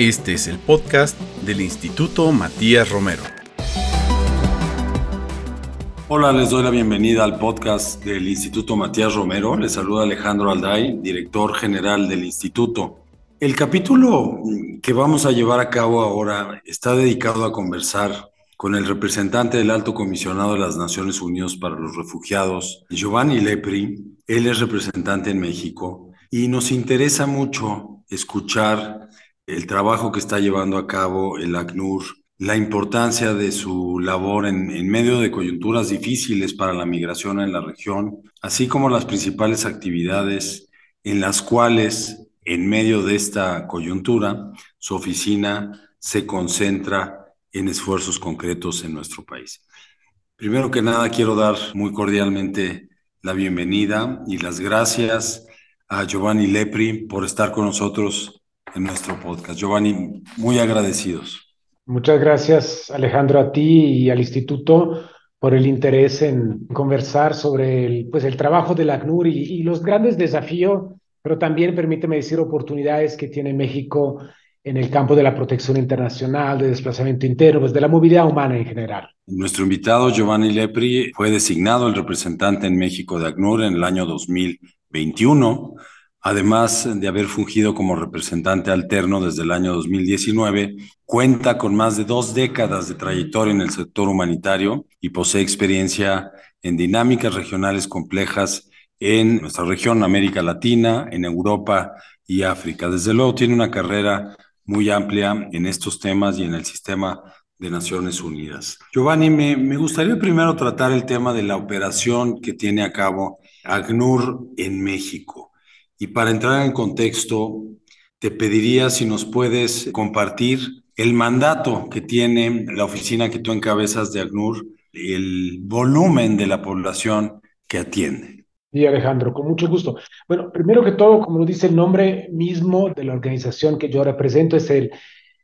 Este es el podcast del Instituto Matías Romero. Hola, les doy la bienvenida al podcast del Instituto Matías Romero. Les saluda Alejandro Alday, director general del instituto. El capítulo que vamos a llevar a cabo ahora está dedicado a conversar con el representante del Alto Comisionado de las Naciones Unidas para los Refugiados, Giovanni Lepri. Él es representante en México y nos interesa mucho escuchar el trabajo que está llevando a cabo el ACNUR, la importancia de su labor en, medio de coyunturas difíciles para la migración en la región, así como las principales actividades en las cuales, en medio de esta coyuntura, su oficina se concentra en esfuerzos concretos en nuestro país. Primero que nada, quiero dar muy cordialmente la bienvenida y las gracias a Giovanni Lepri por estar con nosotros en nuestro podcast. Giovanni, muy agradecidos. Muchas gracias, Alejandro, a ti y al instituto por el interés en conversar sobre el, pues, el trabajo del ACNUR y, y los grandes desafíos, pero también, permíteme decir, oportunidades que tiene México en el campo de la protección internacional, de desplazamiento interno, pues de la movilidad humana en general. Nuestro invitado Giovanni Lepri fue designado el representante en México de ACNUR en el año 2021 además de haber fungido como representante alterno desde el año 2019, cuenta con más de dos décadas de trayectoria en el sector humanitario y posee experiencia en dinámicas regionales complejas en nuestra región, América Latina, en Europa y África. Desde luego tiene una carrera muy amplia en estos temas y en el sistema de Naciones Unidas. Giovanni, me, me gustaría primero tratar el tema de la operación que tiene a cabo ACNUR en México. Y para entrar en contexto, te pediría si nos puedes compartir el mandato que tiene la oficina que tú encabezas de ACNUR, el volumen de la población que atiende. Sí, Alejandro, con mucho gusto. Bueno, primero que todo, como lo dice el nombre mismo de la organización que yo represento, es el,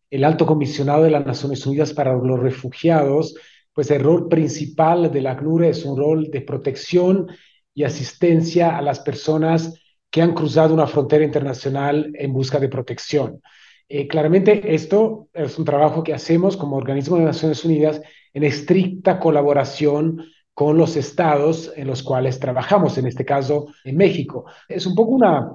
el Alto Comisionado de las Naciones Unidas para los Refugiados, pues el rol principal de la ACNUR es un rol de protección y asistencia a las personas que han cruzado una frontera internacional en busca de protección. Eh, claramente esto es un trabajo que hacemos como organismo de Naciones Unidas en estricta colaboración con los estados en los cuales trabajamos, en este caso en México. Es un poco una,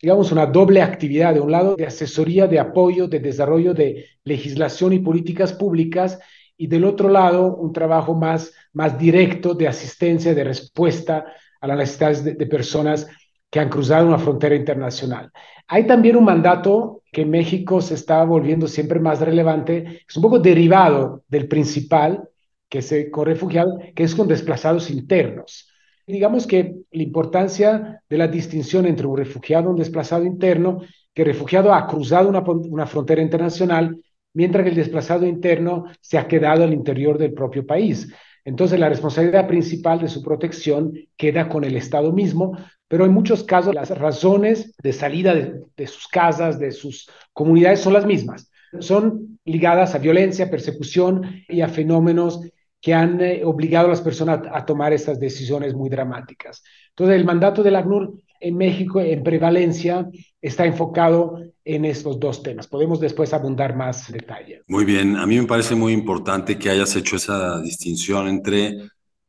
digamos, una doble actividad, de un lado de asesoría, de apoyo, de desarrollo de legislación y políticas públicas, y del otro lado un trabajo más, más directo de asistencia, de respuesta a las necesidades de, de personas que han cruzado una frontera internacional. Hay también un mandato que en México se está volviendo siempre más relevante, es un poco derivado del principal, que es con refugiados, que es con desplazados internos. Digamos que la importancia de la distinción entre un refugiado y un desplazado interno, que el refugiado ha cruzado una, una frontera internacional, mientras que el desplazado interno se ha quedado al interior del propio país. Entonces, la responsabilidad principal de su protección queda con el Estado mismo, pero en muchos casos las razones de salida de, sus casas, de sus comunidades, son las mismas. Son ligadas a violencia, persecución y a fenómenos que han eh, obligado a las personas a, tomar estas decisiones muy dramáticas. Entonces, el mandato del ACNUR en México, en prevalencia, está enfocado en estos dos temas. Podemos después abundar más detalle. Muy bien, a mí me parece muy importante que hayas hecho esa distinción entre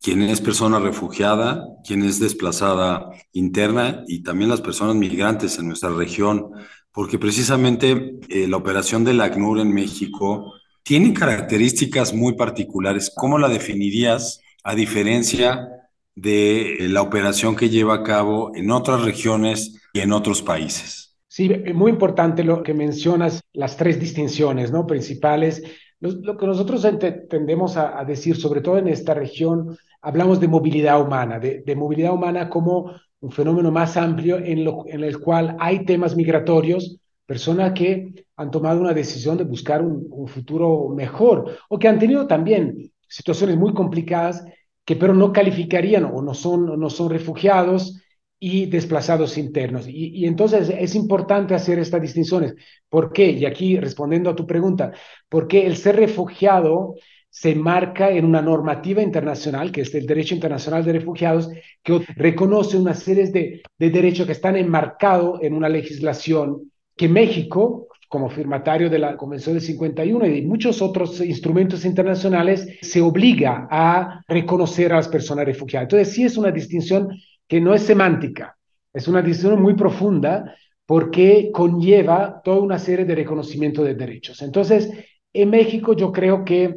quién es persona refugiada, quién es desplazada interna y también las personas migrantes en nuestra región, porque precisamente eh, la operación del ACNUR en México tiene características muy particulares. ¿Cómo la definirías a diferencia de eh, la operación que lleva a cabo en otras regiones y en otros países? Sí, muy importante lo que mencionas, las tres distinciones ¿no? principales. Lo, que nosotros tendemos a, a decir, sobre todo en esta región, hablamos de movilidad humana, de, movilidad humana como un fenómeno más amplio en, lo, en el cual hay temas migratorios, personas que han tomado una decisión de buscar un, un, futuro mejor o que han tenido también situaciones muy complicadas que pero no calificarían o no son, no son refugiados y desplazados internos. Y, y, entonces es importante hacer estas distinciones. ¿Por qué? Y aquí respondiendo a tu pregunta, porque el ser refugiado se marca en una normativa internacional, que es el Derecho Internacional de Refugiados, que reconoce una serie de, de derechos que están enmarcados en una legislación que México como firmatario de la Convención del 51 y de muchos otros instrumentos internacionales, se obliga a reconocer a las personas refugiadas. Entonces, sí es una distinción que no es semántica, es una distinción muy profunda porque conlleva toda una serie de reconocimiento de derechos. Entonces, en México yo creo que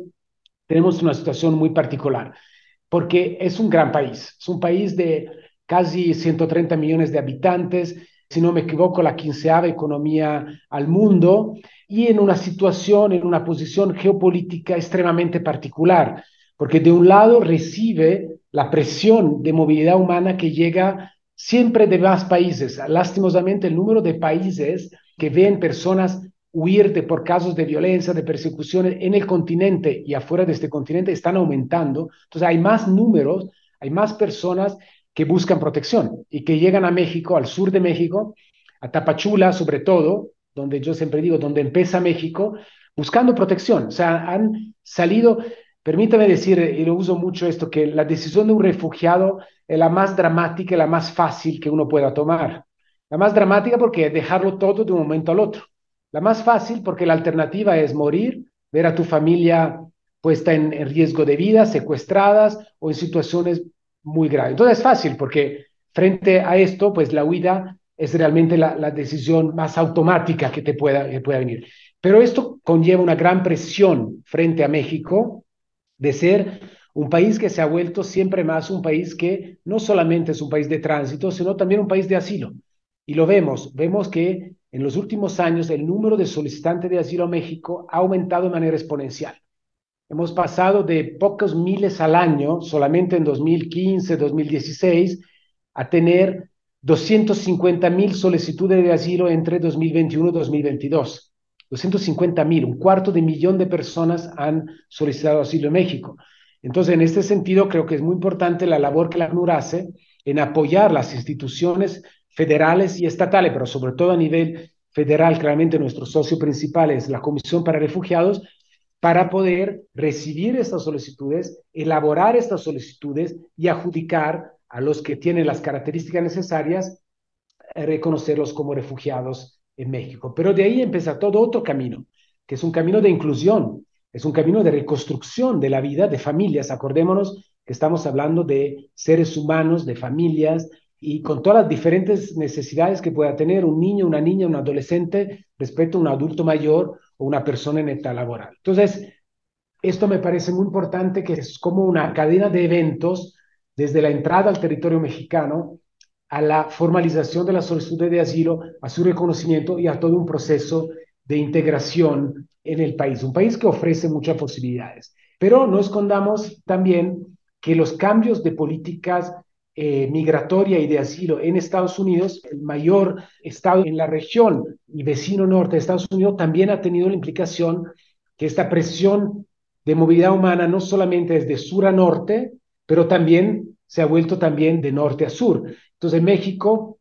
tenemos una situación muy particular, porque es un gran país, es un país de casi 130 millones de habitantes, si no me equivoco, la quinceava economía al mundo y en una situación, en una posición geopolítica extremadamente particular, porque de un lado recibe la presión de movilidad humana que llega siempre de más países. Lastimosamente, el número de países que ven personas huir de, por casos de violencia, de persecuciones en el continente y afuera de este continente están aumentando. Entonces hay más números, hay más personas que buscan protección y que llegan a México, al sur de México, a Tapachula sobre todo, donde yo siempre digo, donde empieza México, buscando protección. O sea, han salido, permítame decir, y lo uso mucho esto, que la decisión de un refugiado es la más dramática la más fácil que uno pueda tomar. La más dramática porque es dejarlo todo de un momento al otro. La más fácil porque la alternativa es morir, ver a tu familia puesta en, riesgo de vida, secuestradas o en situaciones muy grave. Entonces es fácil porque frente a esto, pues la huida es realmente la, la decisión más automática que te pueda, que pueda venir. Pero esto conlleva una gran presión frente a México de ser un país que se ha vuelto siempre más un país que no solamente es un país de tránsito, sino también un país de asilo. Y lo vemos, vemos que en los últimos años el número de solicitantes de asilo a México ha aumentado de manera exponencial. Hemos pasado de pocos miles al año, solamente en 2015, 2016, a tener 250 mil solicitudes de asilo entre 2021 y 2022. 250 mil, un cuarto de millón de personas han solicitado asilo en México. Entonces, en este sentido, creo que es muy importante la labor que la ACNUR hace en apoyar las instituciones federales y estatales, pero sobre todo a nivel federal, claramente nuestro socio principal es la Comisión para Refugiados, para poder recibir estas solicitudes, elaborar estas solicitudes y adjudicar a los que tienen las características necesarias, eh, reconocerlos como refugiados en México. Pero de ahí empieza todo otro camino, que es un camino de inclusión, es un camino de reconstrucción de la vida de familias. Acordémonos que estamos hablando de seres humanos, de familias, y con todas las diferentes necesidades que pueda tener un niño, una niña, un adolescente respecto a un adulto mayor o una persona en etapa laboral. Entonces, esto me parece muy importante, que es como una cadena de eventos desde la entrada al territorio mexicano a la formalización de la solicitud de asilo, a su reconocimiento y a todo un proceso de integración en el país, un país que ofrece muchas posibilidades. Pero no escondamos también que los cambios de políticas eh, migratoria y de asilo en Estados Unidos, el mayor estado en la región y vecino norte de Estados Unidos, también ha tenido la implicación que esta presión de movilidad humana no solamente es de sur a norte, pero también se ha vuelto también de norte a sur. Entonces México,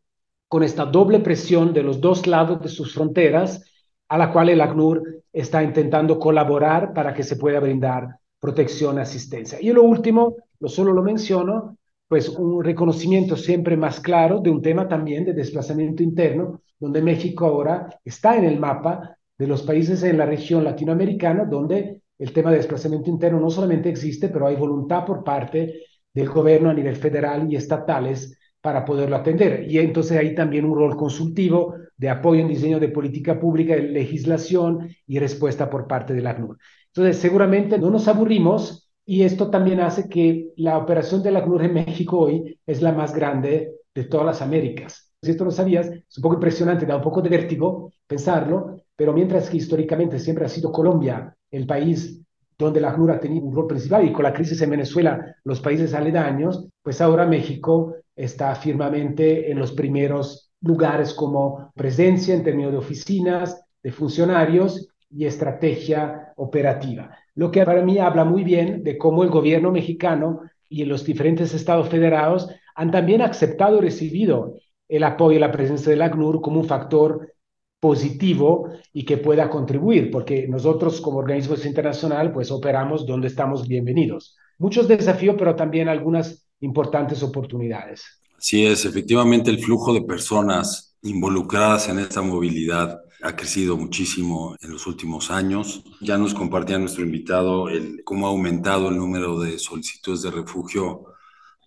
con esta doble presión de los dos lados de sus fronteras, a la cual el ACNUR está intentando colaborar para que se pueda brindar protección, asistencia. Y lo último, lo solo lo menciono, pues un reconocimiento siempre más claro de un tema también de desplazamiento interno, donde México ahora está en el mapa de los países en la región latinoamericana donde el tema de desplazamiento interno no solamente existe, pero hay voluntad por parte del gobierno a nivel federal y estatales para poderlo atender. Y entonces hay también un rol consultivo de apoyo en diseño de política pública, de legislación y respuesta por parte del ACNUR. Entonces, seguramente no nos aburrimos y esto también hace que la operación de la CNUR en México hoy es la más grande de todas las Américas. Si esto lo sabías, es un poco impresionante, da un poco de vértigo pensarlo, pero mientras que históricamente siempre ha sido Colombia el país donde la CNUR ha tenido un rol principal y con la crisis en Venezuela los países aledaños, pues ahora México está firmemente en los primeros lugares como presencia en términos de oficinas, de funcionarios y estrategia operativa lo que para mí habla muy bien de cómo el gobierno mexicano y los diferentes estados federados han también aceptado y recibido el apoyo y la presencia del ACNUR como un factor positivo y que pueda contribuir, porque nosotros como organismo internacional pues operamos donde estamos bienvenidos. Muchos desafíos, pero también algunas importantes oportunidades. Sí es, efectivamente el flujo de personas involucradas en esta movilidad ha crecido muchísimo en los últimos años. Ya nos compartía nuestro invitado el, cómo ha aumentado el número de solicitudes de refugio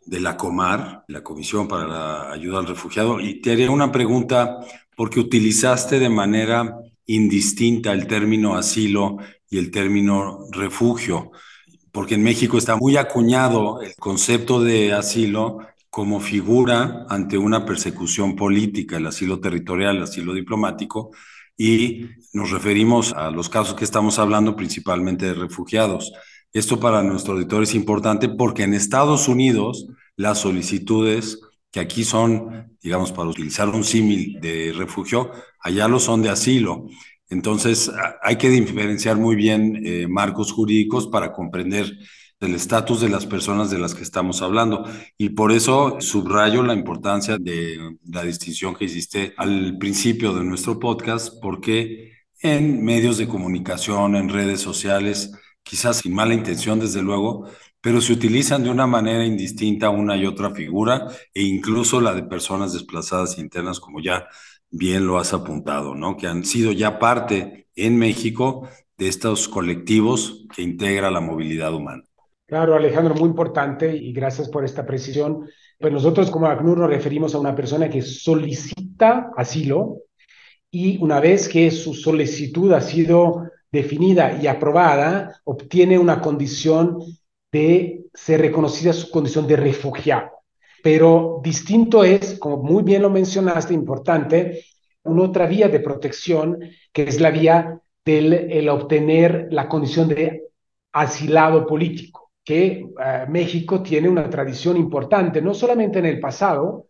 de la Comar, la Comisión para la Ayuda al Refugiado. Y te haría una pregunta, porque utilizaste de manera indistinta el término asilo y el término refugio, porque en México está muy acuñado el concepto de asilo como figura ante una persecución política, el asilo territorial, el asilo diplomático, y nos referimos a los casos que estamos hablando principalmente de refugiados. Esto para nuestro auditor es importante porque en Estados Unidos las solicitudes que aquí son, digamos, para utilizar un símil de refugio, allá lo son de asilo. Entonces, hay que diferenciar muy bien eh, marcos jurídicos para comprender el estatus de las personas de las que estamos hablando. Y por eso subrayo la importancia de la distinción que hiciste al principio de nuestro podcast, porque en medios de comunicación, en redes sociales, quizás sin mala intención, desde luego, pero se utilizan de una manera indistinta una y otra figura, e incluso la de personas desplazadas internas, como ya bien lo has apuntado, ¿no? Que han sido ya parte en México de estos colectivos que integra la movilidad humana. Claro, Alejandro, muy importante y gracias por esta precisión. Pues nosotros como ACNUR nos referimos a una persona que solicita asilo y una vez que su solicitud ha sido definida y aprobada, obtiene una condición de ser reconocida su condición de refugiado. Pero distinto es, como muy bien lo mencionaste, importante, una otra vía de protección, que es la vía del el obtener la condición de asilado político, que eh, México tiene una tradición importante, no solamente en el pasado,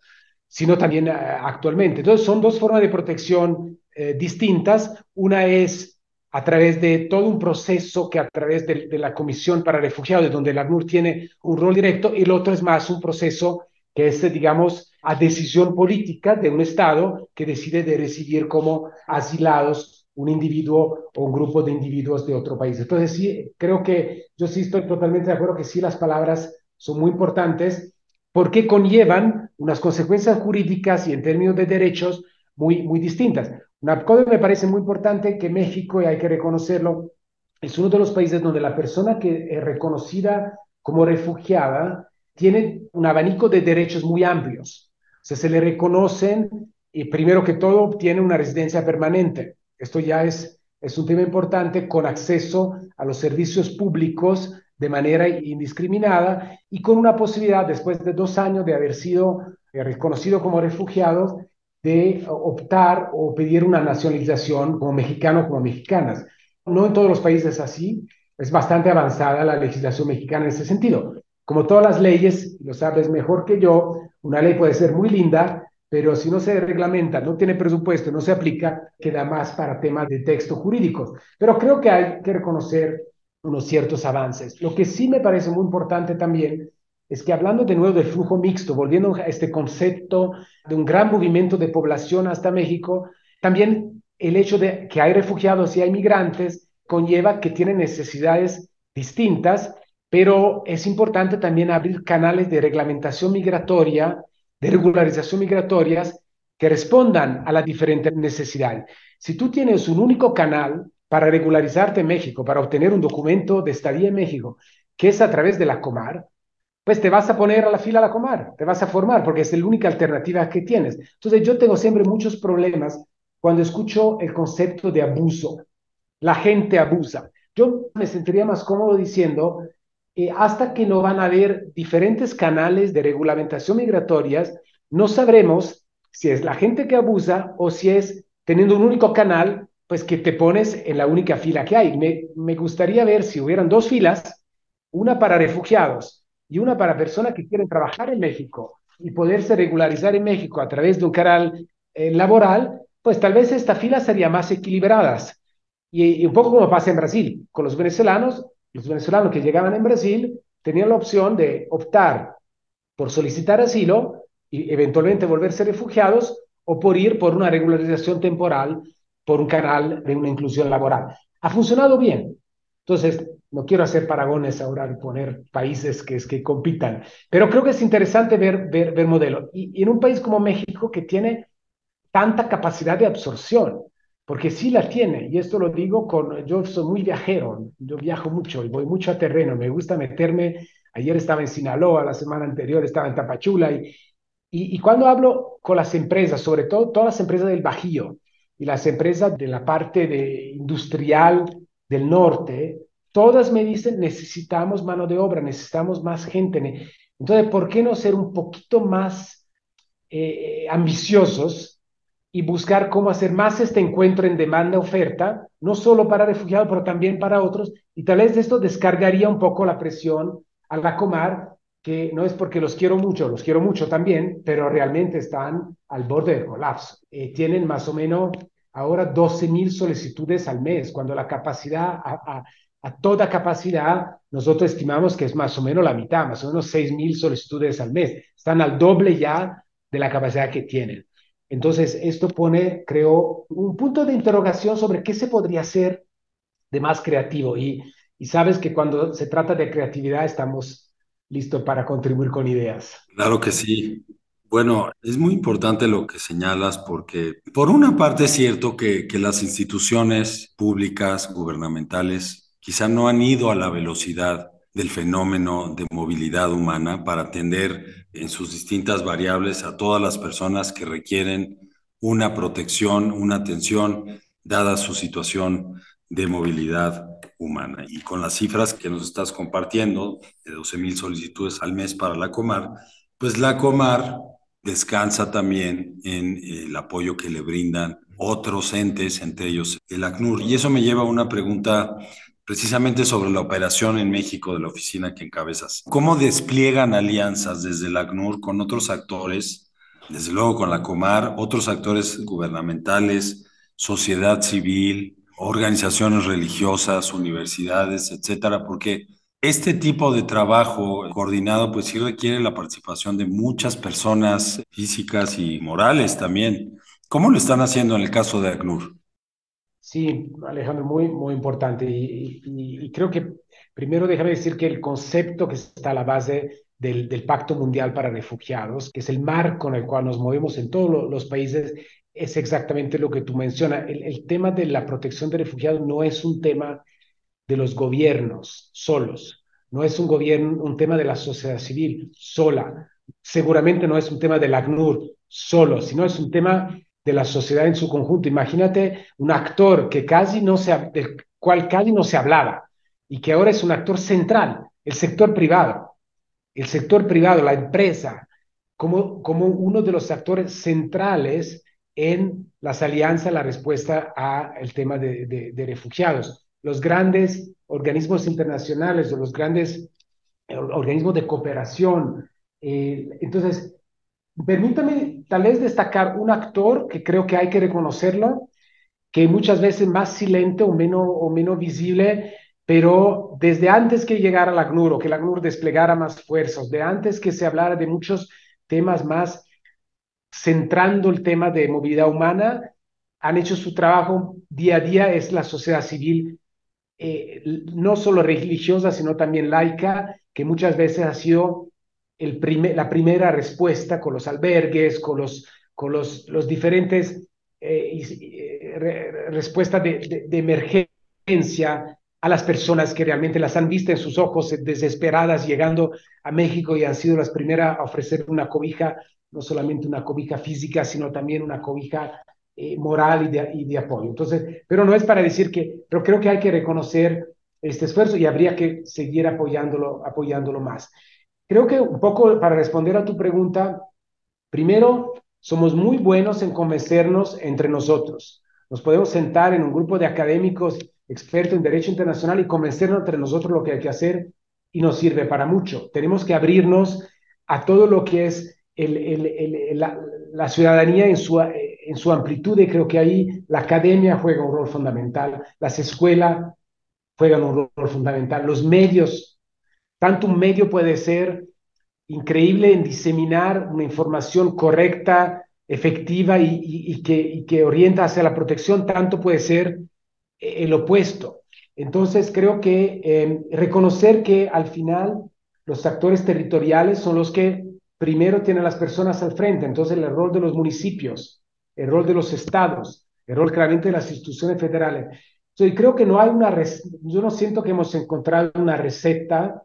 sino también uh, actualmente. Entonces, son dos formas de protección eh, distintas. Una es a través de todo un proceso que a través de, de la Comisión para Refugiados, donde la ACNUR tiene un rol directo, y el otro es más un proceso que es, digamos, a decisión política de un Estado que decide de recibir como asilados un individuo o un grupo de individuos de otro país. Entonces, sí, creo que yo sí estoy totalmente de acuerdo que sí las palabras son muy importantes porque conllevan unas consecuencias jurídicas y en términos de derechos muy, muy distintas. Una cosa me parece muy importante que México, y hay que reconocerlo, es uno de los países donde la persona que es reconocida como refugiada tiene un abanico de derechos muy amplios. O sea, se le reconocen, y primero que todo, tiene una residencia permanente. Esto ya es, es un tema importante con acceso a los servicios públicos de manera indiscriminada y con una posibilidad, después de dos años de haber sido eh, reconocido como refugiados, de optar o pedir una nacionalización como mexicano como mexicanas. No en todos los países así, es bastante avanzada la legislación mexicana en ese sentido. Como todas las leyes, lo sabes mejor que yo, una ley puede ser muy linda, pero si no se reglamenta, no tiene presupuesto, no se aplica, queda más para temas de texto jurídicos. Pero creo que hay que reconocer unos ciertos avances. Lo que sí me parece muy importante también es que hablando de nuevo del flujo mixto, volviendo a este concepto de un gran movimiento de población hasta México, también el hecho de que hay refugiados y hay migrantes conlleva que tienen necesidades distintas pero es importante también abrir canales de reglamentación migratoria, de regularización migratorias que respondan a las diferentes necesidades. Si tú tienes un único canal para regularizarte en México, para obtener un documento de estadía en México, que es a través de la Comar, pues te vas a poner a la fila a la Comar, te vas a formar, porque es la única alternativa que tienes. Entonces yo tengo siempre muchos problemas cuando escucho el concepto de abuso. La gente abusa. Yo me sentiría más cómodo diciendo eh, hasta que no van a haber diferentes canales de regulamentación migratorias, no sabremos si es la gente que abusa o si es teniendo un único canal, pues que te pones en la única fila que hay. Me, gustaría ver si hubieran dos filas, una para refugiados y una para personas que quieren trabajar en México y poderse regularizar en México a través de un canal eh, laboral, pues tal vez esta fila sería más equilibradas. Y, un poco como pasa en Brasil, con los venezolanos, los venezolanos que llegaban en Brasil tenían la opción de optar por solicitar asilo y eventualmente volverse refugiados o por ir por una regularización temporal por un canal de una inclusión laboral. Ha funcionado bien. Entonces, no quiero hacer paragones ahora y poner países que, que compitan, pero creo que es interesante ver, ver, ver modelo. Y, y en un país como México que tiene tanta capacidad de absorción, porque sí la tiene, y esto lo digo con, yo soy muy viajero, yo viajo mucho y voy mucho a terreno, me gusta meterme, ayer estaba en Sinaloa, la semana anterior estaba en Tapachula, y, y, cuando hablo con las empresas, sobre todo todas las empresas del Bajío y las empresas de la parte de industrial del norte, todas me dicen, necesitamos mano de obra, necesitamos más gente. Entonces, ¿por qué no ser un poquito más eh, ambiciosos y buscar cómo hacer más este encuentro en demanda-oferta, no solo para refugiados, pero también para otros, y tal vez esto descargaría un poco la presión a la Comar, que no es porque los quiero mucho, los quiero mucho también, pero realmente están al borde del colapso. Eh, tienen más o menos ahora 12 mil solicitudes al mes, cuando la capacidad, a, toda capacidad, nosotros estimamos que es más o menos la mitad, más o menos 6 mil solicitudes al mes. Están al doble ya de la capacidad que tienen. Entonces, esto pone, creo, un punto de interrogación sobre qué se podría hacer de más creativo. Y, y sabes que cuando se trata de creatividad estamos listos para contribuir con ideas. Claro que sí. Bueno, es muy importante lo que señalas porque por una parte es cierto que, que las instituciones públicas, gubernamentales, quizá no han ido a la velocidad del fenómeno de movilidad humana para atender en sus distintas variables a todas las personas que requieren una protección, una atención, dada su situación de movilidad humana. Y con las cifras que nos estás compartiendo, de 12 mil solicitudes al mes para la Comar, pues la Comar descansa también en el apoyo que le brindan otros entes, entre ellos el ACNUR. Y eso me lleva a una pregunta precisamente sobre la operación en México de la oficina que encabezas. ¿Cómo despliegan alianzas desde el ACNUR con otros actores, desde luego con la Comar, otros actores gubernamentales, sociedad civil, organizaciones religiosas, universidades, etcétera? Porque este tipo de trabajo coordinado pues sí requiere la participación de muchas personas físicas y morales también. ¿Cómo lo están haciendo en el caso de ACNUR? Sí, Alejandro, muy, muy importante. Y, creo que primero déjame decir que el concepto que está a la base del, Pacto Mundial para Refugiados, que es el marco en el cual nos movemos en todos los, países, es exactamente lo que tú mencionas. El, el, tema de la protección de refugiados no es un tema de los gobiernos solos, no es un, gobierno, un tema de la sociedad civil sola, seguramente no es un tema del ACNUR solo, sino es un tema de la sociedad en su conjunto. Imagínate un actor que casi no se, del cual casi no se hablaba y que ahora es un actor central, el sector privado, el sector privado, la empresa, como, como uno de los actores centrales en las alianzas, la respuesta al tema de, de, refugiados. Los grandes organismos internacionales o los grandes organismos de cooperación. Eh, entonces, Permítame tal vez destacar un actor que creo que hay que reconocerlo, que muchas veces más silente o menos, o menos visible, pero desde antes que llegara la ACNUR o que la ACNUR desplegara más fuerzas, de antes que se hablara de muchos temas más centrando el tema de movilidad humana, han hecho su trabajo día a día, es la sociedad civil, eh, no solo religiosa, sino también laica, que muchas veces ha sido el la primera respuesta con los albergues, con los, con los, los diferentes eh, re, respuestas de, de, de, emergencia a las personas que realmente las han visto en sus ojos desesperadas llegando a México y han sido las primeras a ofrecer una cobija, no solamente una cobija física, sino también una cobija eh, moral y de, y de apoyo. Entonces, pero no es para decir que, pero creo que hay que reconocer este esfuerzo y habría que seguir apoyándolo, apoyándolo más. Creo que un poco para responder a tu pregunta, primero, somos muy buenos en convencernos entre nosotros. Nos podemos sentar en un grupo de académicos expertos en derecho internacional y convencernos entre nosotros lo que hay que hacer y nos sirve para mucho. Tenemos que abrirnos a todo lo que es el, el, el, la, la, ciudadanía en su, en su amplitud y creo que ahí la academia juega un rol fundamental, las escuelas juegan un rol fundamental, los medios tanto un medio puede ser increíble en diseminar una información correcta, efectiva y, y, y, que, y, que, orienta hacia la protección, tanto puede ser el opuesto. Entonces, creo que em, reconocer que al final los actores territoriales son los que primero tienen las personas al frente. Entonces, el rol de los municipios, el rol de los estados, el rol claramente de las instituciones federales. Entonces, creo que no hay una, yo no siento que hemos encontrado una receta,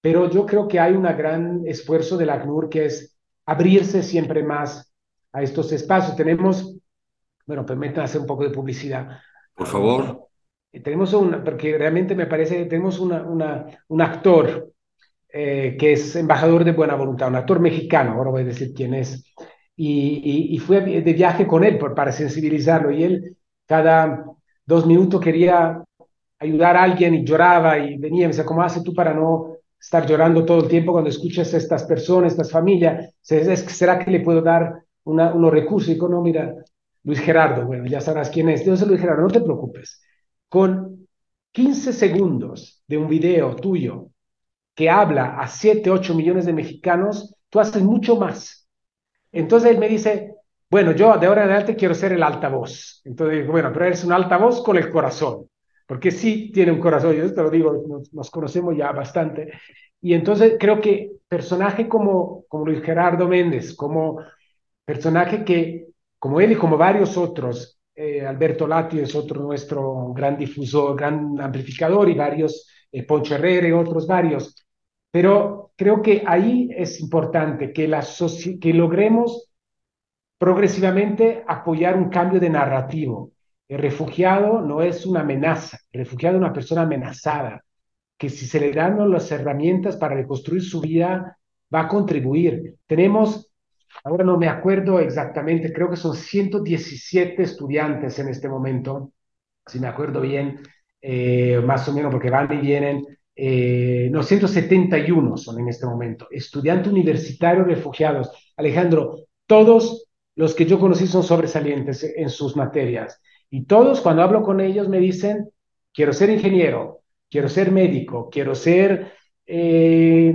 pero yo creo que hay un gran esfuerzo de la ACNUR que es abrirse siempre más a estos espacios. Tenemos, bueno, permítanme hacer un poco de publicidad. Por favor. Eh, tenemos un, porque realmente me parece tenemos una, una, un actor eh, que es embajador de buena voluntad, un actor mexicano, ahora voy a decir quién es, y, y, fui de viaje con él por, para sensibilizarlo, y él cada dos minutos quería ayudar a alguien y lloraba y venía y me decía, ¿cómo haces tú para no estar llorando todo el tiempo cuando escuchas estas personas, estas familias? ¿Será que le puedo dar una, unos recursos? Y digo, no, mira, Luis Gerardo, bueno, ya sabrás quién es. Entonces Luis Gerardo, no te preocupes. Con 15 segundos de un video tuyo que habla a 7, 8 millones de mexicanos, tú haces mucho más. Entonces él me dice, bueno, yo de ahora en adelante quiero ser el altavoz. Entonces digo, bueno, pero eres un altavoz con el corazón, porque sí tiene un corazón, yo te lo digo, nos, conocemos ya bastante. Y entonces creo que personaje como, como Luis Gerardo Méndez, como personaje que, como él y como varios otros, eh, Alberto Lati es otro nuestro gran difusor, gran amplificador y varios, eh, Poncho Herrera y otros varios. Pero creo que ahí es importante que, la que logremos progresivamente apoyar un cambio de narrativo. El refugiado no es una amenaza, el refugiado es una persona amenazada, que si se le dan las herramientas para reconstruir su vida, va a contribuir. Tenemos Ahora no me acuerdo exactamente, creo que son 117 estudiantes en este momento, si me acuerdo bien, eh, más o menos porque van y vienen, eh, no, 171 son en este momento, estudiantes universitarios refugiados. Alejandro, todos los que yo conocí son sobresalientes en sus materias y todos cuando hablo con ellos me dicen, quiero ser ingeniero, quiero ser médico, quiero ser eh,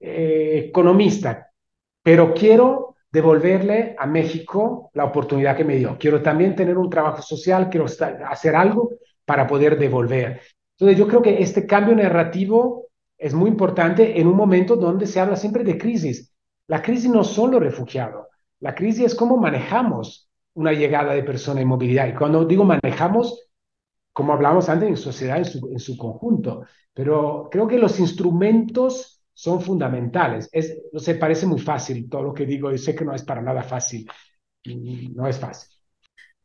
economista, pero quiero devolverle a México la oportunidad que me dio. Quiero también tener un trabajo social, quiero hacer algo para poder devolver. Entonces yo creo que este cambio narrativo es muy importante en un momento donde se habla siempre de crisis. La crisis no son los refugiados, la crisis es cómo manejamos una llegada de personas en movilidad. Y cuando digo manejamos, como hablamos antes, en sociedad en su, en su conjunto. Pero creo que los instrumentos son fundamentales. Es, no sé, parece muy fácil todo lo que digo y sé que no es para nada fácil. No es fácil.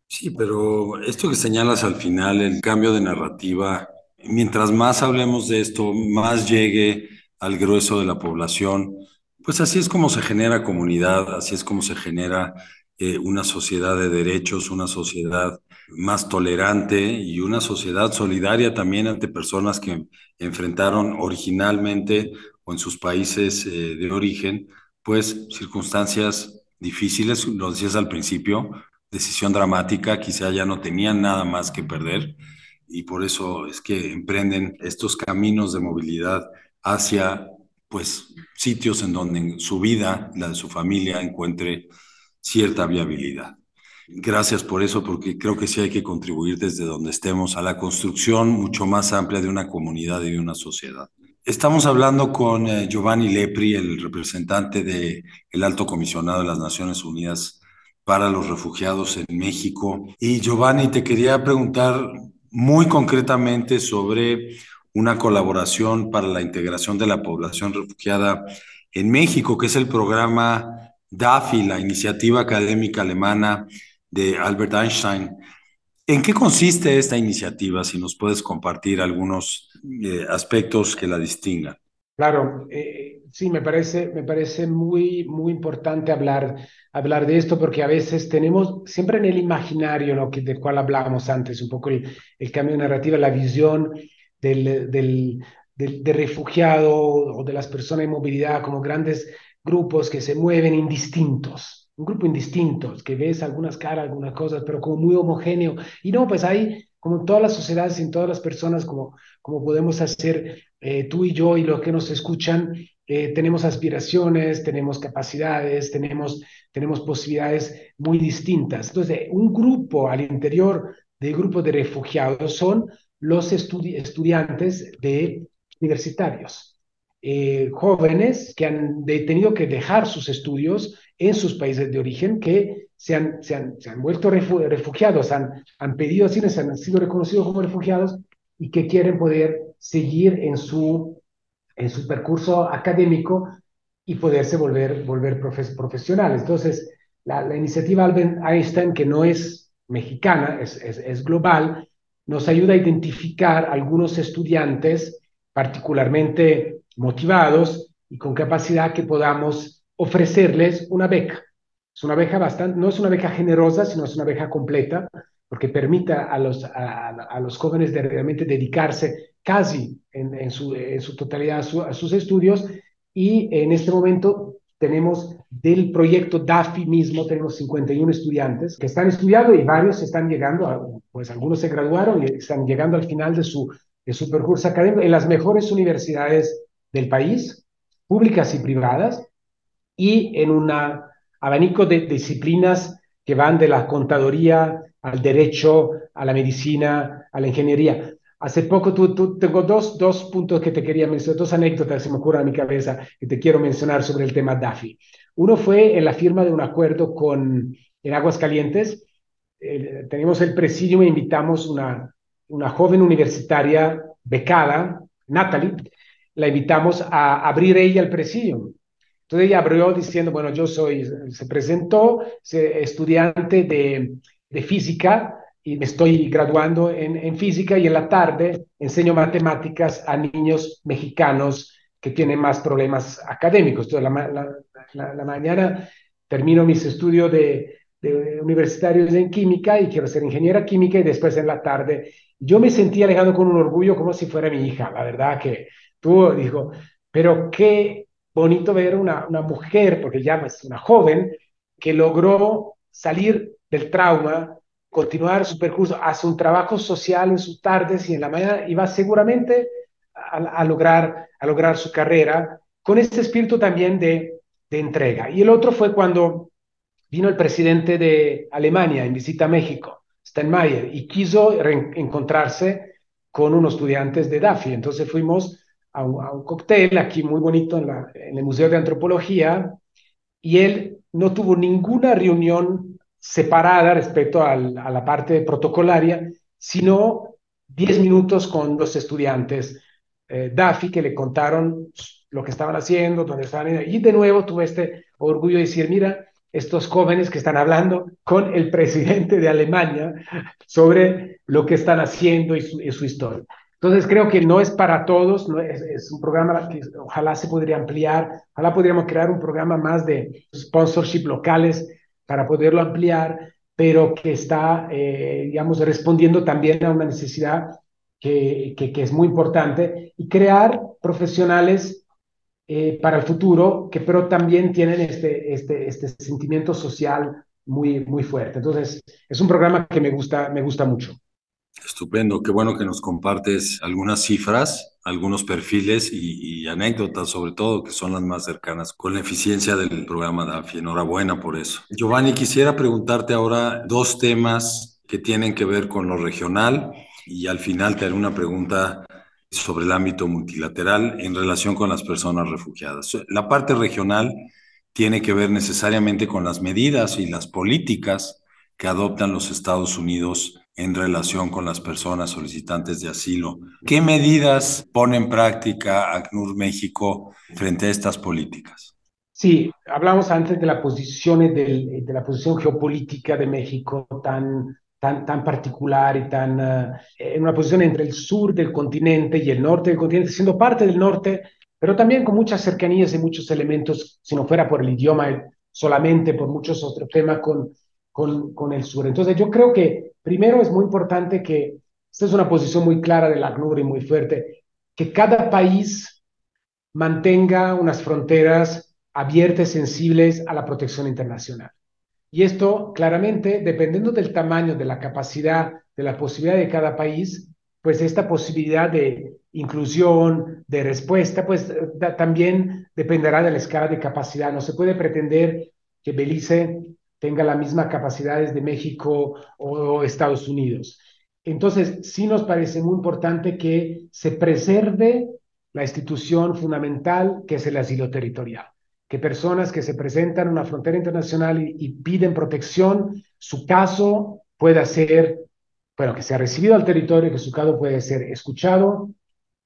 Sí, pero esto que señalas al final, el cambio de narrativa, mientras más hablemos de esto, más llegue al grueso de la población, pues así es como se genera comunidad, así es como se genera eh, una sociedad de derechos, una sociedad más tolerante y una sociedad solidaria también ante personas que enfrentaron originalmente o en sus países eh, de origen, pues circunstancias difíciles, lo decías al principio, decisión dramática, quizá ya no tenían nada más que perder y por eso es que emprenden estos caminos de movilidad hacia pues sitios en donde su vida, la de su familia, encuentre cierta viabilidad. Gracias por eso, porque creo que sí hay que contribuir desde donde estemos a la construcción mucho más amplia de una comunidad y de una sociedad. Estamos hablando con eh, Giovanni Lepri, el representante del el Alto Comisionado de las Naciones Unidas para los Refugiados en México. Y Giovanni, te quería preguntar muy concretamente sobre una colaboración para la integración de la población refugiada en México, que es el programa DAFI, la iniciativa académica alemana de Albert Einstein. ¿En qué consiste esta iniciativa? Si nos puedes compartir algunos eh, aspectos que la distingan. Claro, eh, sí, me parece, me parece muy, muy importante hablar, hablar de esto porque a veces tenemos siempre en el imaginario ¿no? que, del cual hablábamos antes, un poco el, cambio de narrativa, la visión del, del, del, del, refugiado o de las personas en movilidad como grandes grupos que se mueven indistintos, un grupo indistinto, que ves algunas caras, algunas cosas, pero como muy homogéneo. Y no, pues hay, como en todas las sociedades, en todas las personas, como, como podemos hacer eh, tú y yo y los que nos escuchan, eh, tenemos aspiraciones, tenemos capacidades, tenemos, tenemos posibilidades muy distintas. Entonces, un grupo al interior del grupo de refugiados son los estudiantes de universitarios, eh, jóvenes que han tenido que dejar sus estudios en sus países de origen, que se han, se han, se han vuelto refugiados, han, han pedido asilo, han sido reconocidos como refugiados y que quieren poder seguir en su, en su percurso académico y poderse volver, volver profesionales. Entonces, la, la, iniciativa Albert Einstein, que no es mexicana, es, es, es global, nos ayuda a identificar algunos estudiantes particularmente motivados y con capacidad que podamos ofrecerles una beca. Es una beca bastante, no es una beca generosa, sino es una beca completa, porque permite a los, a, los jóvenes de realmente dedicarse casi en, en, su, en su, totalidad a, su, a, sus estudios. Y en este momento tenemos del proyecto DAFI mismo, tenemos 51 estudiantes que están estudiando y varios están llegando, pues algunos se graduaron y están llegando al final de su, de su percurso académico en las mejores universidades del país, públicas y privadas, y en un abanico de disciplinas que van de la contaduría al derecho, a la medicina, a la ingeniería. Hace poco tú, tú, tengo dos, dos puntos que te quería mencionar, dos anécdotas que se me ocurren a mi cabeza que te quiero mencionar sobre el tema DAFI. Uno fue en la firma de un acuerdo con, en Aguascalientes. Eh, tenemos el presidio e invitamos una, una joven universitaria becada, Natalie, la invitamos a abrir ella el presidio. Entonces ella abrió diciendo, bueno, yo soy, se presentó, estudiante de, de física y me estoy graduando en, en, física y en la tarde enseño matemáticas a niños mexicanos que tienen más problemas académicos. Entonces la, la, mañana termino mis estudios de, de, universitarios en química y quiero ser ingeniera química y después en la tarde yo me sentía alejado con un orgullo como si fuera mi hija, la verdad que tú pero qué bonito ver una, una mujer, porque ya es una joven, que logró salir del trauma, continuar su percurso, hace un trabajo social en sus tardes y en la mañana y va seguramente a, a lograr, a lograr su carrera con este espíritu también de, de entrega. Y el otro fue cuando vino el presidente de Alemania en visita a México Steinmeier y quiso encontrarse con unos estudiantes de DAFI. Entonces fuimos a un, cóctel aquí muy bonito en, el Museo de Antropología y él no tuvo ninguna reunión separada respecto a la parte protocolaria, sino 10 minutos con los estudiantes eh, DAFI que le contaron lo que estaban haciendo, dónde estaban. Y de nuevo tuve este orgullo de decir, mira, estos jóvenes que están hablando con el presidente de Alemania sobre lo que están haciendo y y su historia. Entonces creo que no es para todos, no es, es, un programa que ojalá se podría ampliar, ojalá podríamos crear un programa más de sponsorship locales para poderlo ampliar, pero que está, eh, digamos, respondiendo también a una necesidad que, que, que es muy importante y crear profesionales eh, para el futuro, que pero también tienen este, este, este sentimiento social muy, muy fuerte. Entonces, es un programa que me gusta, me gusta mucho. Estupendo, qué bueno que nos compartes algunas cifras, algunos perfiles y, anécdotas, sobre todo, que son las más cercanas con la eficiencia del programa DAFI. Enhorabuena por eso. Giovanni, quisiera preguntarte ahora dos temas que tienen que ver con lo regional y al final te haré una pregunta sobre el ámbito multilateral en relación con las personas refugiadas. La parte regional tiene que ver necesariamente con las medidas y las políticas que adoptan los Estados Unidos en relación con las personas solicitantes de asilo. ¿Qué medidas pone en práctica ACNUR México frente a estas políticas? Sí, hablamos antes de la posición, del, de la posición geopolítica de México tan tan, tan particular y tan uh, en una posición entre el sur del continente y el norte del continente, siendo parte del norte, pero también con muchas cercanías y muchos elementos, si no fuera por el idioma, solamente por muchos otros temas con, con, con el sur. Entonces yo creo que primero es muy importante que, esta es una posición muy clara de la ACNUR y muy fuerte, que cada país mantenga unas fronteras abiertas, sensibles a la protección internacional. Y esto, claramente, dependiendo del tamaño, de la capacidad, de la posibilidad de cada país, pues esta posibilidad de inclusión, de respuesta, pues también dependerá de la escala de capacidad. No se puede pretender que Belice tenga las mismas capacidades de México o Estados Unidos. entonces, sí nos parece muy importante que se preserve la institución fundamental que es el asilo territorial, que personas que se presentan a una frontera internacional y, piden protección, su caso pueda ser, bueno, que sea recibido al territorio, que su caso pueda ser escuchado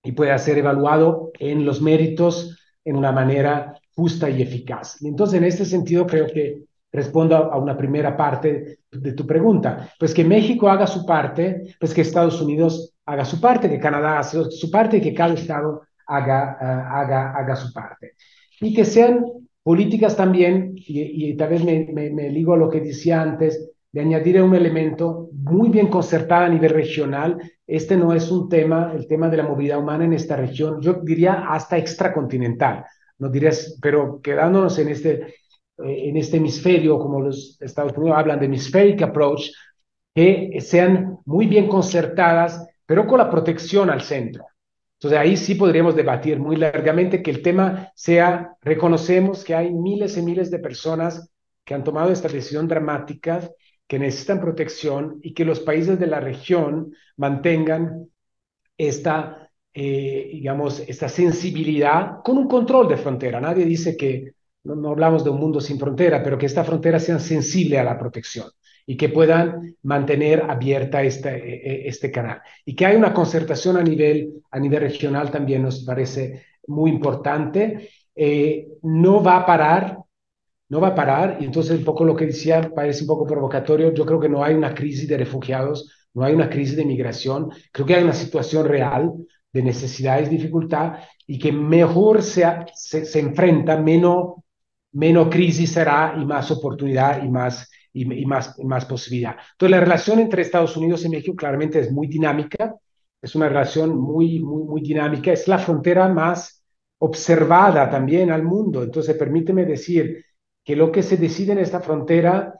y pueda ser evaluado en los méritos en una manera justa y eficaz. Y entonces, en este sentido, creo que respondo a una primera parte de tu pregunta. Pues que México haga su parte, pues que Estados Unidos haga su parte, que Canadá haga su parte que cada Estado haga, uh, haga, haga su parte. Y que sean políticas también, y, y tal vez me, me, me, ligo a lo que decía antes, de añadir un elemento muy bien concertado a nivel regional. Este no es un tema, el tema de la movilidad humana en esta región, yo diría hasta extracontinental, no dirías, pero quedándonos en este eh, en este hemisferio, como los Estados Unidos hablan de hemispheric approach, que sean muy bien concertadas, pero con la protección al centro. Entonces ahí sí podríamos debatir muy largamente que el tema sea, reconocemos que hay miles y miles de personas que han tomado esta decisión dramática, que necesitan protección y que los países de la región mantengan esta, eh, digamos, esta sensibilidad con un control de frontera. Nadie dice que no, hablamos de un mundo sin frontera, pero que esta frontera sea sensible a la protección y que puedan mantener abierta este, este canal. Y que hay una concertación a nivel, a nivel regional también nos parece muy importante. Eh, no va a parar, no va a parar, y entonces un poco lo que decía parece un poco provocatorio, yo creo que no hay una crisis de refugiados, no hay una crisis de migración, creo que hay una situación real de necesidades, dificultad, y que mejor se, se, se enfrenta, menos menos crisis será y más oportunidad y más, y, más, más posibilidad. Entonces, la relación entre Estados Unidos y México claramente es muy dinámica, es una relación muy, muy, dinámica, es la frontera más observada también al mundo. Entonces, permíteme decir que lo que se decide en esta frontera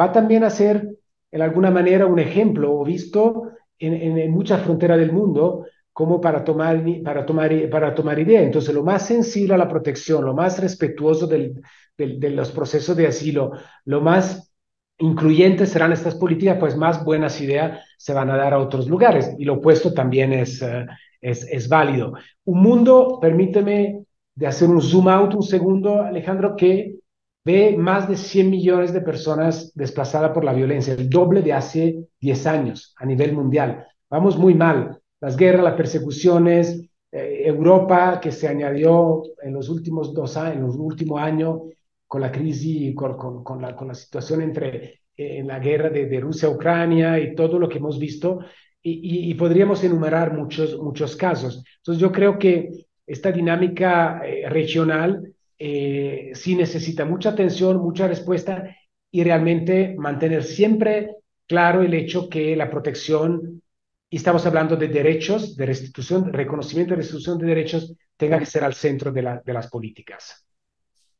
va también a ser, en alguna manera, un ejemplo o visto en, en muchas fronteras del mundo como para tomar, para, tomar, para tomar idea. Entonces, lo más sensible a la protección, lo más respetuoso del, de los procesos de asilo, lo más incluyentes serán estas políticas, pues más buenas ideas se van a dar a otros lugares. Y lo opuesto también es, uh, es, es válido. Un mundo, permíteme de hacer un zoom out un segundo, Alejandro, que ve más de 100 millones de personas desplazadas por la violencia, el doble de hace 10 años a nivel mundial. Vamos muy mal las guerras, las persecuciones, eh, Europa que se añadió en los últimos dos años, en los últimos años con la crisis, con, con, con, la, con la, situación entre eh, en la guerra de, de Rusia-Ucrania y todo lo que hemos visto, y, y, y, podríamos enumerar muchos, muchos casos. Entonces yo creo que esta dinámica eh, regional eh, sí necesita mucha atención, mucha respuesta y realmente mantener siempre claro el hecho que la protección y estamos hablando de derechos, de restitución, reconocimiento y restitución de derechos, tenga que ser al centro de, la, de las políticas.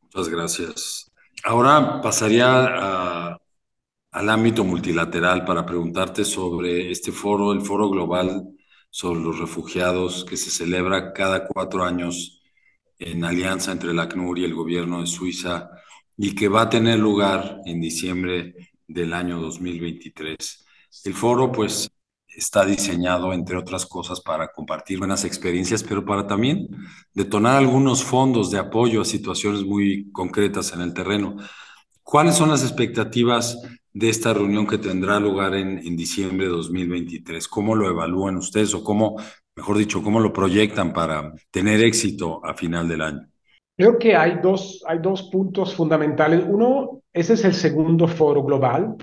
Muchas gracias. Ahora pasaría a, al ámbito multilateral para preguntarte sobre este foro, el Foro Global sobre los Refugiados, que se celebra cada cuatro años en alianza entre la ACNUR y el gobierno de Suiza y que va a tener lugar en diciembre del año 2023. El foro, pues, está diseñado, entre otras cosas, para compartir buenas experiencias, pero para también detonar algunos fondos de apoyo a situaciones muy concretas en el terreno. ¿Cuáles son las expectativas de esta reunión que tendrá lugar en, en diciembre de 2023? ¿Cómo lo evalúan ustedes o cómo, mejor dicho, cómo lo proyectan para tener éxito a final del año? Creo que hay dos, hay dos puntos fundamentales. Uno, ese es el segundo foro global.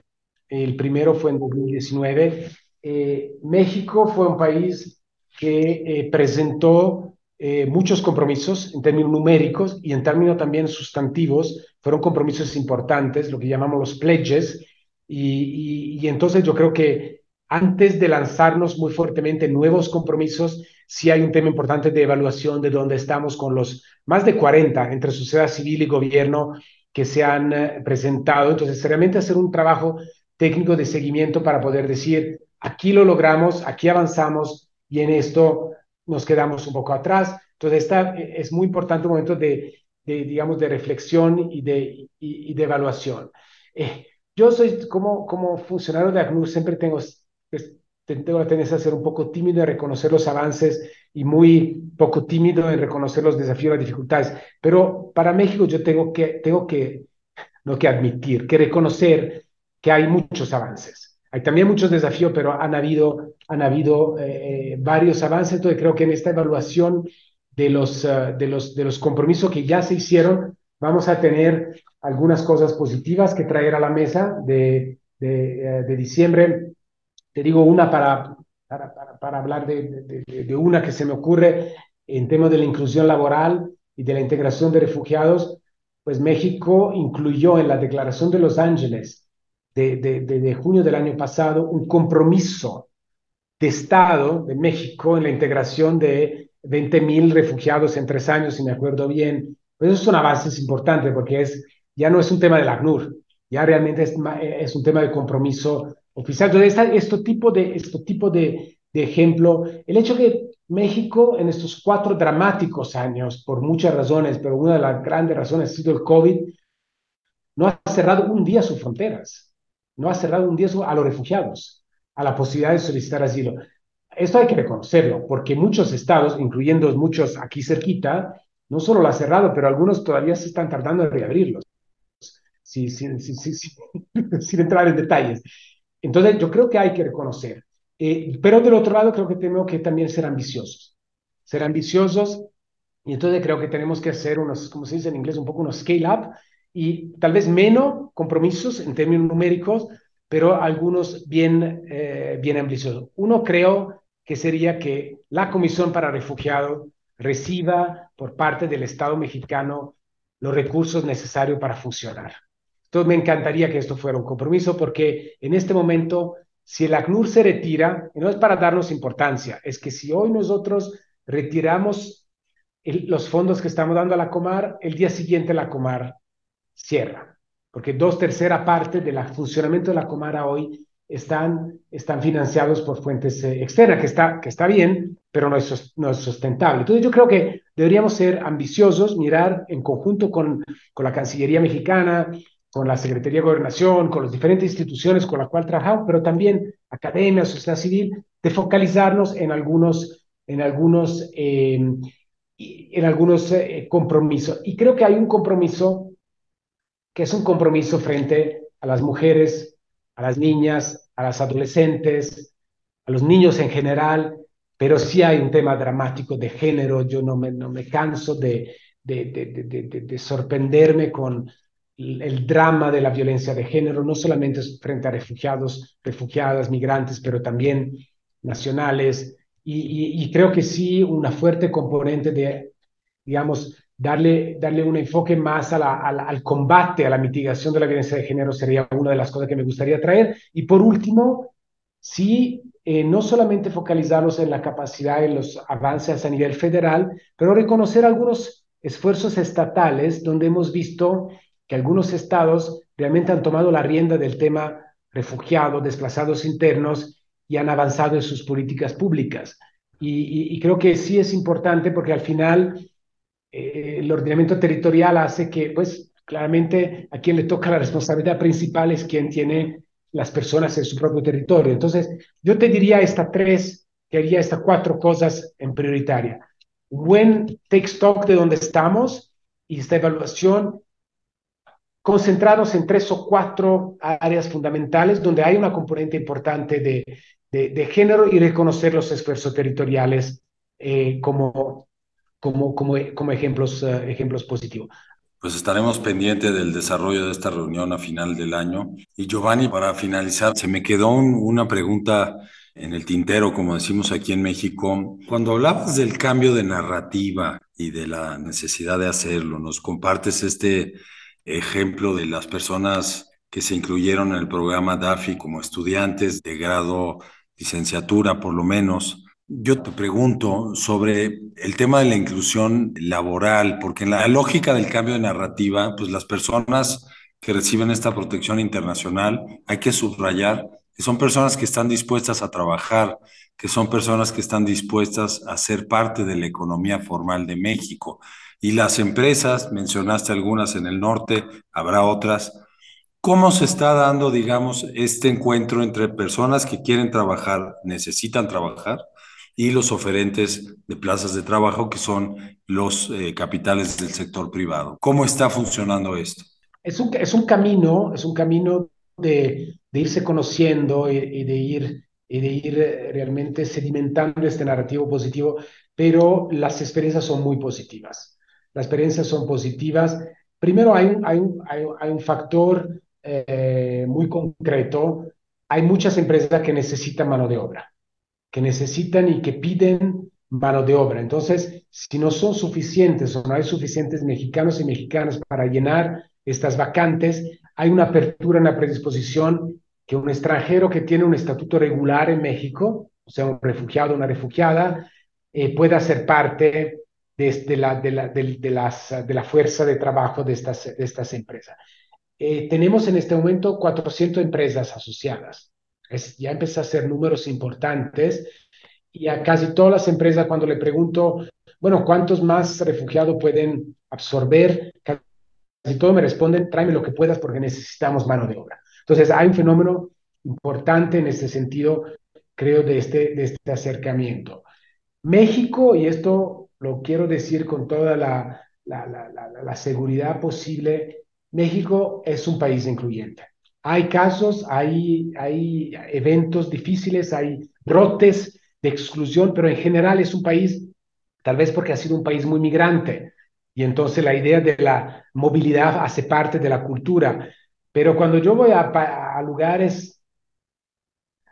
El primero fue en 2019 eh, México fue un país que eh, presentó eh, muchos compromisos en términos numéricos y en términos también sustantivos. Fueron compromisos importantes, lo que llamamos los pledges. Y, y, entonces yo creo que antes de lanzarnos muy fuertemente nuevos compromisos, sí hay un tema importante de evaluación de dónde estamos con los más de 40 entre sociedad civil y gobierno que se han presentado. Entonces, realmente hacer un trabajo técnico de seguimiento para poder decir, aquí lo logramos, aquí avanzamos y en esto nos quedamos un poco atrás. Entonces, esta es muy importante un momento de, de digamos, de reflexión y de, y, y de evaluación. Eh, yo soy como, como funcionario de ACNUR, siempre tengo, pues, tengo la tendencia a ser un poco tímido en reconocer los avances y muy poco tímido en reconocer los desafíos, las dificultades. Pero para México yo tengo que, tengo que, no que admitir, que reconocer que hay muchos avances. Hay también muchos desafíos, pero han habido, han habido eh, eh, varios avances. Entonces creo que en esta evaluación de los, uh, de, los, de los compromisos que ya se hicieron, vamos a tener algunas cosas positivas que traer a la mesa de, de, diciembre te digo una para, para, hablar de, de, una que se me ocurre en temas de la inclusión laboral y de la integración de refugiados, pues México incluyó en la Declaración de Los Ángeles de, de junio del año pasado un compromiso de Estado de México en la integración de 20 mil refugiados en tres años, si me acuerdo bien. Pues esos son avances importantes porque es, ya no es un tema del ACNUR, ya realmente es, es un tema de compromiso oficial. Entonces, este tipo de, este tipo de, de ejemplo, el hecho que México en estos cuatro dramáticos años, por muchas razones, pero una de las grandes razones ha sido el COVID, no ha cerrado un día sus fronteras, no ha cerrado un día a los refugiados, a la posibilidad de solicitar asilo. Esto hay que reconocerlo, porque muchos estados, incluyendo muchos aquí cerquita, no solo lo ha cerrado, pero algunos todavía se están tardando en reabrirlos, sin, sin, sin, sin entrar en detalles. Entonces, yo creo que hay que reconocer. Eh, pero del otro lado, creo que tenemos que también ser ambiciosos. Ser ambiciosos, y entonces creo que tenemos que hacer unos, como se dice en inglés, un poco unos scale up, y tal vez menos compromisos en términos numéricos, pero algunos bien, eh, bien ambiciosos. Uno creo que sería que la Comisión para Refugiados reciba por parte del Estado mexicano los recursos necesarios para funcionar. Entonces me encantaría que esto fuera un compromiso porque en este momento, si el ACNUR se retira, no es para darnos importancia, es que si hoy nosotros retiramos los fondos que estamos dando a la Comar, el día siguiente la Comar cierra, porque dos terceras partes del funcionamiento de la Comar hoy están, están financiados por fuentes eh, externas, que está, que está bien, pero no es, no es sustentable. Entonces yo creo que deberíamos ser ambiciosos, mirar en conjunto con, con la Cancillería mexicana, con la Secretaría de Gobernación, con las diferentes instituciones con las cuales trabajamos, pero también academia, sociedad civil, de focalizarnos en algunos, en algunos, eh, en algunos eh, compromisos. Y creo que hay un compromiso que es un compromiso frente a las mujeres, a las niñas, a las adolescentes, a los niños en general, pero sí hay un tema dramático de género. Yo no me, no me canso de, de, de, de sorprenderme con el drama de la violencia de género, no solamente frente a refugiados, refugiadas, migrantes, pero también nacionales. Y, y, y, creo que sí, una fuerte componente de, digamos, darle, darle un enfoque más a al combate, a la mitigación de la violencia de género sería una de las cosas que me gustaría traer. Y por último, sí, eh, no solamente focalizarnos en la capacidad de los avances a nivel federal, pero reconocer algunos esfuerzos estatales donde hemos visto que algunos estados realmente han tomado la rienda del tema refugiados, desplazados internos y han avanzado en sus políticas públicas. Y creo que sí es importante porque al final eh, el ordenamiento territorial hace que, pues, claramente a quien le toca la responsabilidad principal es quien tiene las personas en su propio territorio. Entonces, yo te diría estas tres, que haría estas cuatro cosas en prioritaria. Buen take stock de donde estamos y esta evaluación concentrados en tres o cuatro áreas fundamentales donde hay una componente importante de, de, de género y reconocer los esfuerzos territoriales eh, como, como, como, como ejemplos, uh, ejemplos positivos. Pues estaremos pendientes del desarrollo de esta reunión a final del año. Y Giovanni, para finalizar, se me quedó un, una pregunta en el tintero, como decimos aquí en México. Cuando hablabas del cambio de narrativa y de la necesidad de hacerlo, nos compartes este ejemplo de las personas que se incluyeron en el programa DAFI como estudiantes de grado licenciatura, por lo menos. Yo te pregunto sobre el tema de la inclusión laboral, porque en la lógica del cambio de narrativa, pues las personas que reciben esta protección internacional, hay que subrayar que son personas que están dispuestas a trabajar, que son personas que están dispuestas a ser parte de la economía formal de México. Y las empresas, mencionaste algunas en el norte, habrá otras, ¿Cómo se está dando, digamos, este encuentro entre personas que quieren trabajar, necesitan trabajar, y los oferentes de plazas de trabajo, que son los eh, capitales del sector privado? ¿Cómo está funcionando esto? Es un, es un camino, es un camino de, de irse conociendo y, y, de ir, y de ir eh, realmente sedimentando este narrativo positivo, pero las experiencias son muy positivas. Las experiencias son positivas. Primero hay un, hay un, hay, un factor eh, muy concreto, hay muchas empresas que necesitan mano de obra, que necesitan y que piden mano de obra. Entonces, si no son suficientes o no hay suficientes mexicanos y mexicanas para llenar estas vacantes, hay una apertura, una predisposición que un extranjero que tiene un estatuto regular en México, o sea, un refugiado, una refugiada, eh, pueda ser parte de, la, de, la, de, las, de la fuerza de trabajo de estas, de estas empresas. Eh, tenemos en este momento 400 empresas asociadas. Es, ya empecé a hacer números importantes y a casi todas las empresas cuando le pregunto, bueno, ¿cuántos más refugiados pueden absorber? Casi todos me responden, tráeme lo que puedas porque necesitamos mano de obra. Entonces hay un fenómeno importante en este sentido, creo, de este, de este acercamiento. México, y esto lo quiero decir con toda la, la, la, la seguridad posible, México es un país incluyente. Hay casos, hay, eventos difíciles, hay brotes de exclusión, pero en general es un país, tal vez porque ha sido un país muy migrante, y entonces la idea de la movilidad hace parte de la cultura. Pero cuando yo voy a, lugares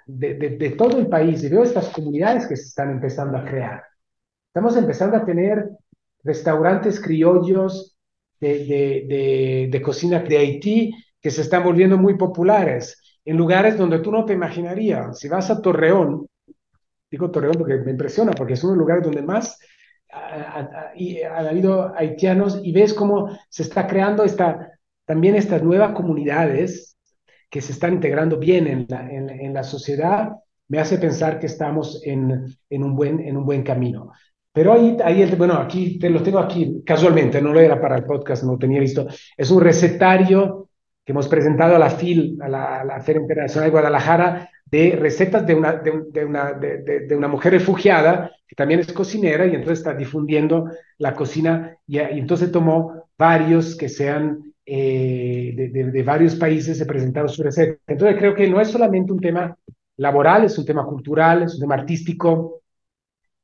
de, todo el país y veo estas comunidades que se están empezando a crear, estamos empezando a tener restaurantes criollos de, cocina de Haití que se están volviendo muy populares en lugares donde tú no te imaginarías. Si vas a Torreón, digo Torreón porque me impresiona, porque es uno de los lugares donde más han habido haitianos y ves cómo se está creando esta, también estas nuevas comunidades que se están integrando bien en la, en, en la sociedad, me hace pensar que estamos en, en, un, buen, en un buen camino. Pero ahí, ahí bueno, aquí te lo tengo aquí casualmente, no lo era para el podcast, no lo tenía visto. Es un recetario que hemos presentado a la FIL, a la, a la Feria Internacional de Guadalajara, de recetas de una, de, de una, de, una mujer refugiada, que también es cocinera, y entonces está difundiendo la cocina, y, y entonces tomó varios que sean eh, de, varios países, se presentaron su receta. Entonces creo que no es solamente un tema laboral, es un tema cultural, es un tema artístico,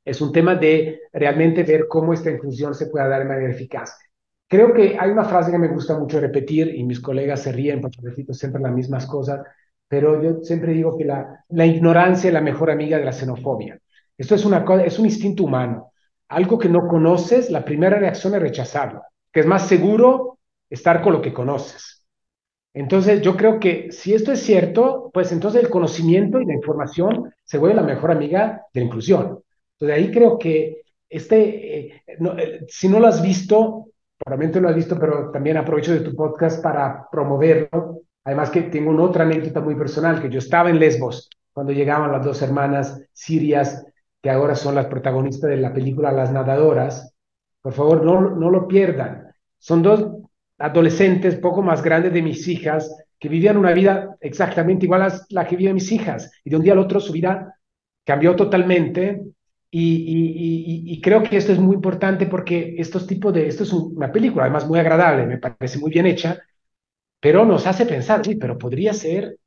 es un tema de realmente ver cómo esta inclusión se puede dar de manera eficaz. Creo que hay una frase que me gusta mucho repetir y mis colegas se ríen porque repito siempre las mismas cosas, pero yo siempre digo que la, la ignorancia es la mejor amiga de la xenofobia. Esto es, una, es un instinto humano. Algo que no conoces, la primera reacción es rechazarlo, que es más seguro estar con lo que conoces. Entonces, yo creo que si esto es cierto, pues entonces el conocimiento y la información se vuelve la mejor amiga de la inclusión. Entonces ahí creo que este, eh, no, eh, si no lo has visto, probablemente lo has visto, pero también aprovecho de tu podcast para promoverlo. Además que tengo una otra anécdota muy personal, que yo estaba en Lesbos cuando llegaban las dos hermanas sirias, que ahora son las protagonistas de la película Las Nadadoras. Por favor, no, no lo pierdan. Son dos adolescentes poco más grandes de mis hijas que vivían una vida exactamente igual a la que vivían mis hijas. Y de un día al otro su vida cambió totalmente y, y, y, creo que esto es muy importante porque estos tipos de, esto es una película además muy agradable, me parece muy bien hecha, pero nos hace pensar, sí, pero podría ser,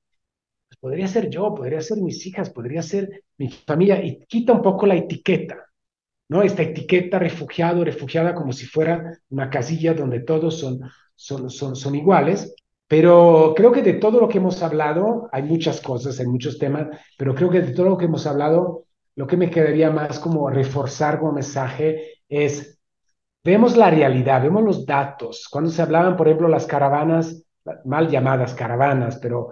pues podría ser yo, podría ser mis hijas, podría ser mi familia, y quita un poco la etiqueta, ¿no? Esta etiqueta refugiado, refugiada, como si fuera una casilla donde todos son, son, son, son iguales. Pero creo que de todo lo que hemos hablado, hay muchas cosas, hay muchos temas, pero creo que de todo lo que hemos hablado, lo que me quedaría más como reforzar como mensaje es, vemos la realidad, vemos los datos. Cuando se hablaban, por ejemplo, las caravanas, mal llamadas caravanas, pero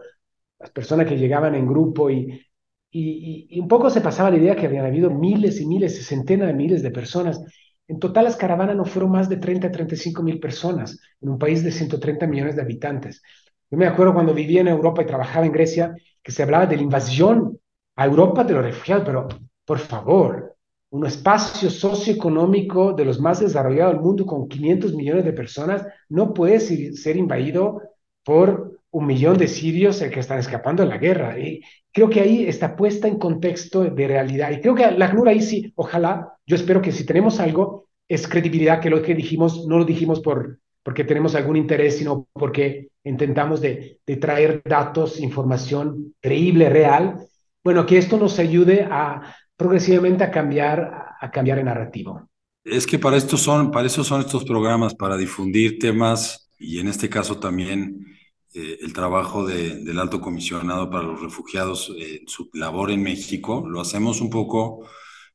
las personas que llegaban en grupo y, y, y un poco se pasaba la idea que habían habido miles y miles, centenas de miles de personas. En total, las caravanas no fueron más de 30 a 35 mil personas en un país de 130 millones de habitantes. Yo me acuerdo cuando vivía en Europa y trabajaba en Grecia, que se hablaba de la invasión a Europa de los refugiados, pero por favor, un espacio socioeconómico de los más desarrollados del mundo con 500 millones de personas no puede ser invadido por un millón de sirios que están escapando de la guerra. Y creo que ahí está puesta en contexto de realidad. Y creo que la ACNUR ahí sí, ojalá, yo espero que si tenemos algo, es credibilidad, que lo que dijimos no lo dijimos por, porque tenemos algún interés, sino porque intentamos de, de traer datos, información creíble, real. Bueno, que esto nos ayude a progresivamente a cambiar, a cambiar el narrativo. Es que para, esto son, para eso son estos programas, para difundir temas y en este caso también eh, el trabajo de, del alto comisionado para los refugiados, eh, su labor en México, lo hacemos un poco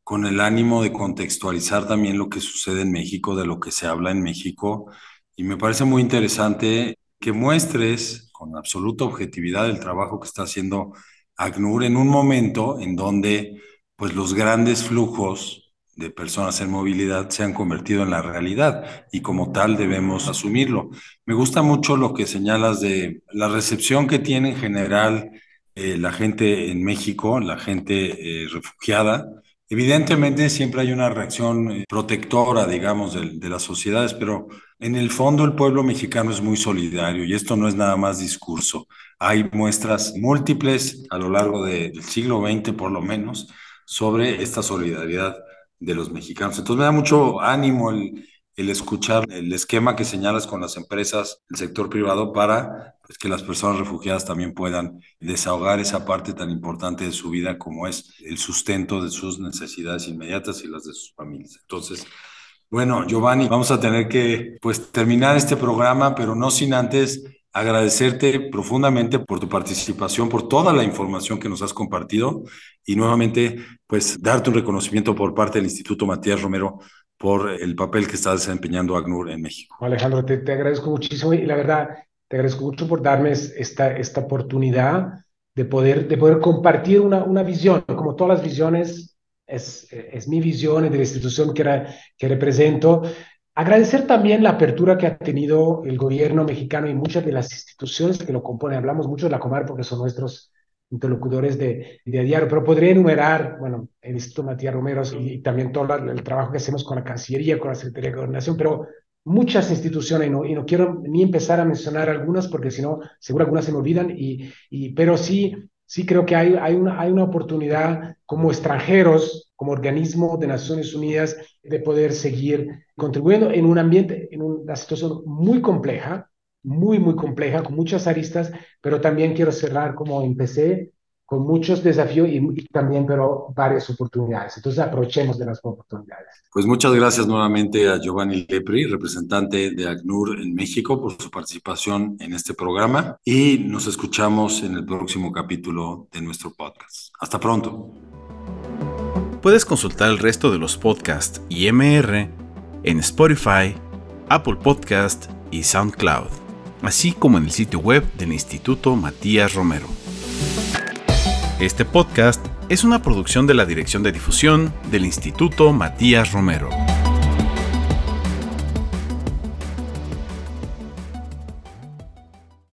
con el ánimo de contextualizar también lo que sucede en México, de lo que se habla en México. Y me parece muy interesante que muestres con absoluta objetividad el trabajo que está haciendo ACNUR en un momento en donde pues los grandes flujos de personas en movilidad se han convertido en la realidad y como tal debemos asumirlo. Me gusta mucho lo que señalas de la recepción que tiene en general eh, la gente en México, la gente eh, refugiada. Evidentemente siempre hay una reacción eh, protectora, digamos, de, de, las sociedades, pero en el fondo el pueblo mexicano es muy solidario y esto no es nada más discurso. Hay muestras múltiples a lo largo de, del siglo XX, por lo menos, sobre esta solidaridad de los mexicanos. Entonces me da mucho ánimo el, escuchar el esquema que señalas con las empresas, el sector privado, para pues, que las personas refugiadas también puedan desahogar esa parte tan importante de su vida como es el sustento de sus necesidades inmediatas y las de sus familias. Entonces, bueno, Giovanni, vamos a tener que pues terminar este programa, pero no sin antes agradecerte profundamente por tu participación, por toda la información que nos has compartido y nuevamente, pues, darte un reconocimiento por parte del Instituto Matías Romero por el papel que está desempeñando ACNUR en México. Alejandro, te, te agradezco muchísimo y la verdad, te agradezco mucho por darme esta, esta oportunidad de poder, de poder compartir una, una visión, como todas las visiones, es, es mi visión de la institución que, era, que represento, Agradecer también la apertura que ha tenido el gobierno mexicano y muchas de las instituciones que lo componen. Hablamos mucho de la Comar porque son nuestros interlocutores de, de diario, pero podría enumerar, bueno, el Instituto Matías Romero y, también todo el trabajo que hacemos con la Cancillería, con la Secretaría de Gobernación, pero muchas instituciones, y no, y no quiero ni empezar a mencionar algunas porque si no, seguro algunas se me olvidan, y, y, pero sí, sí creo que hay, hay, una, hay una oportunidad como extranjeros, como organismo de Naciones Unidas, de poder seguir contribuyendo en un ambiente, en una situación muy compleja, muy, muy compleja, con muchas aristas, pero también quiero cerrar como empecé, con muchos desafíos y, y, también, pero varias oportunidades. Entonces, aprovechemos de las oportunidades. Pues muchas gracias nuevamente a Giovanni Lepri, representante de ACNUR en México, por su participación en este programa y nos escuchamos en el próximo capítulo de nuestro podcast. Hasta pronto. Puedes consultar el resto de los podcasts y MR en Spotify, Apple Podcast y SoundCloud, así como en el sitio web del Instituto Matías Romero. Este podcast es una producción de la Dirección de Difusión del Instituto Matías Romero.